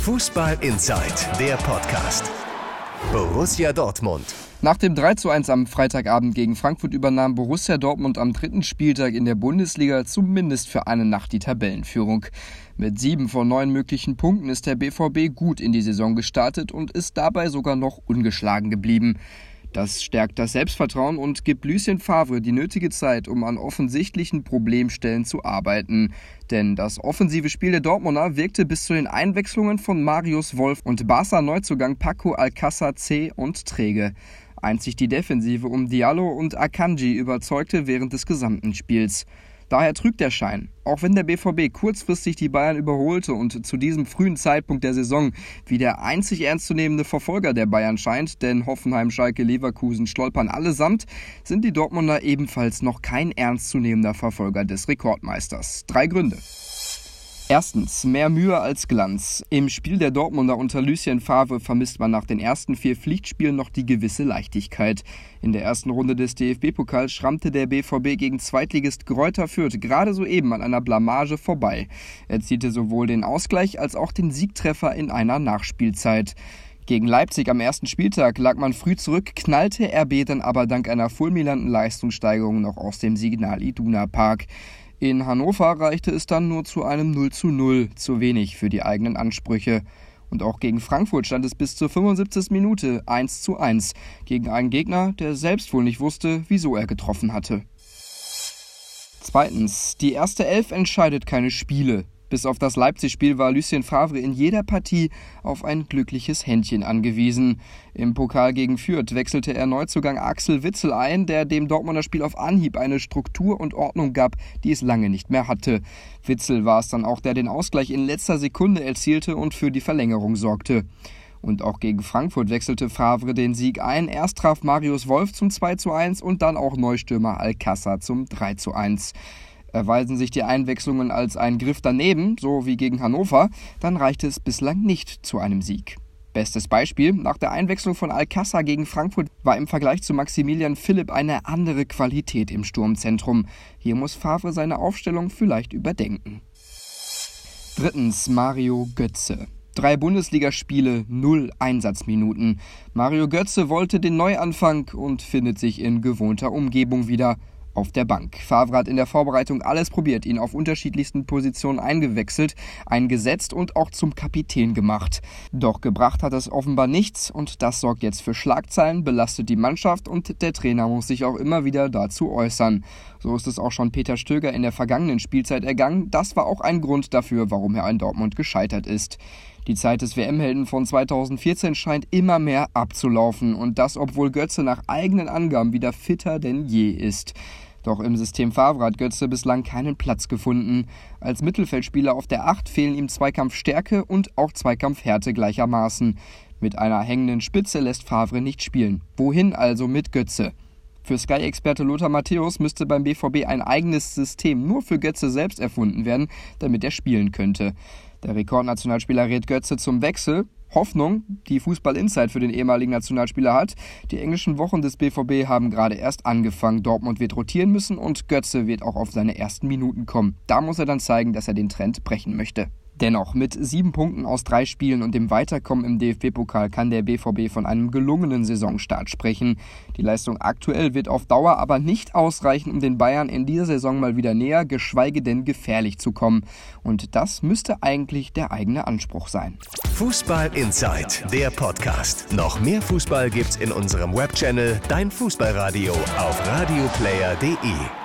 Fußball Inside, der Podcast. Borussia Dortmund. Nach dem 3:1 am Freitagabend gegen Frankfurt übernahm Borussia Dortmund am dritten Spieltag in der Bundesliga zumindest für eine Nacht die Tabellenführung. Mit sieben von neun möglichen Punkten ist der BVB gut in die Saison gestartet und ist dabei sogar noch ungeschlagen geblieben. Das stärkt das Selbstvertrauen und gibt Lucien Favre die nötige Zeit, um an offensichtlichen Problemstellen zu arbeiten. Denn das offensive Spiel der Dortmunder wirkte bis zu den Einwechslungen von Marius Wolf und Barca-Neuzugang Paco Alcázar zäh und träge. Einzig die Defensive um Diallo und Akanji überzeugte während des gesamten Spiels. Daher trügt der Schein. Auch wenn der BVB kurzfristig die Bayern überholte und zu diesem frühen Zeitpunkt der Saison wie der einzig ernstzunehmende Verfolger der Bayern scheint, denn Hoffenheim, Schalke, Leverkusen stolpern allesamt, sind die Dortmunder ebenfalls noch kein ernstzunehmender Verfolger des Rekordmeisters. Drei Gründe. Erstens, mehr Mühe als Glanz. Im Spiel der Dortmunder unter Lucien Favre vermisst man nach den ersten vier Pflichtspielen noch die gewisse Leichtigkeit. In der ersten Runde des DFB-Pokals schrammte der BVB gegen Zweitligist Gräuter Fürth gerade soeben an einer Blamage vorbei. Er erzielte sowohl den Ausgleich als auch den Siegtreffer in einer Nachspielzeit. Gegen Leipzig am ersten Spieltag lag man früh zurück, knallte RB dann aber dank einer fulminanten Leistungssteigerung noch aus dem Signal Iduna Park. In Hannover reichte es dann nur zu einem 0 zu 0, zu wenig für die eigenen Ansprüche. Und auch gegen Frankfurt stand es bis zur 75. Minute 1 zu 1 gegen einen Gegner, der selbst wohl nicht wusste, wieso er getroffen hatte. Zweitens, die erste Elf entscheidet keine Spiele. Bis auf das Leipzig-Spiel war Lucien Favre in jeder Partie auf ein glückliches Händchen angewiesen. Im Pokal gegen Fürth wechselte er Neuzugang Axel Witzel ein, der dem Dortmunder Spiel auf Anhieb eine Struktur und Ordnung gab, die es lange nicht mehr hatte. Witzel war es dann auch, der den Ausgleich in letzter Sekunde erzielte und für die Verlängerung sorgte. Und auch gegen Frankfurt wechselte Favre den Sieg ein. Erst traf Marius Wolf zum 2 zu 1 und dann auch Neustürmer Alcázar zum 3 zu 1. Erweisen sich die Einwechslungen als ein Griff daneben, so wie gegen Hannover, dann reichte es bislang nicht zu einem Sieg. Bestes Beispiel, nach der Einwechslung von Alcázar gegen Frankfurt war im Vergleich zu Maximilian Philipp eine andere Qualität im Sturmzentrum. Hier muss Favre seine Aufstellung vielleicht überdenken. Drittens Mario Götze. Drei Bundesligaspiele, null Einsatzminuten. Mario Götze wollte den Neuanfang und findet sich in gewohnter Umgebung wieder auf der Bank. Favre hat in der Vorbereitung alles probiert, ihn auf unterschiedlichsten Positionen eingewechselt, eingesetzt und auch zum Kapitän gemacht. Doch gebracht hat es offenbar nichts und das sorgt jetzt für Schlagzeilen, belastet die Mannschaft und der Trainer muss sich auch immer wieder dazu äußern. So ist es auch schon Peter Stöger in der vergangenen Spielzeit ergangen. Das war auch ein Grund dafür, warum er in Dortmund gescheitert ist. Die Zeit des WM-Helden von 2014 scheint immer mehr abzulaufen und das, obwohl Götze nach eigenen Angaben wieder fitter denn je ist. Doch im System Favre hat Götze bislang keinen Platz gefunden. Als Mittelfeldspieler auf der Acht fehlen ihm Zweikampfstärke und auch Zweikampfhärte gleichermaßen. Mit einer hängenden Spitze lässt Favre nicht spielen. Wohin also mit Götze? Für Sky-Experte Lothar Matthäus müsste beim BVB ein eigenes System nur für Götze selbst erfunden werden, damit er spielen könnte. Der Rekordnationalspieler rät Götze zum Wechsel. Hoffnung, die Fußball Insight für den ehemaligen Nationalspieler hat. Die englischen Wochen des BVB haben gerade erst angefangen. Dortmund wird rotieren müssen und Götze wird auch auf seine ersten Minuten kommen. Da muss er dann zeigen, dass er den Trend brechen möchte. Dennoch, mit sieben Punkten aus drei Spielen und dem Weiterkommen im DFB-Pokal kann der BVB von einem gelungenen Saisonstart sprechen. Die Leistung aktuell wird auf Dauer aber nicht ausreichen, um den Bayern in dieser Saison mal wieder näher, geschweige denn gefährlich zu kommen. Und das müsste eigentlich der eigene Anspruch sein. Fußball Inside, der Podcast. Noch mehr Fußball gibt's in unserem Webchannel Dein Fußballradio auf radioplayer.de.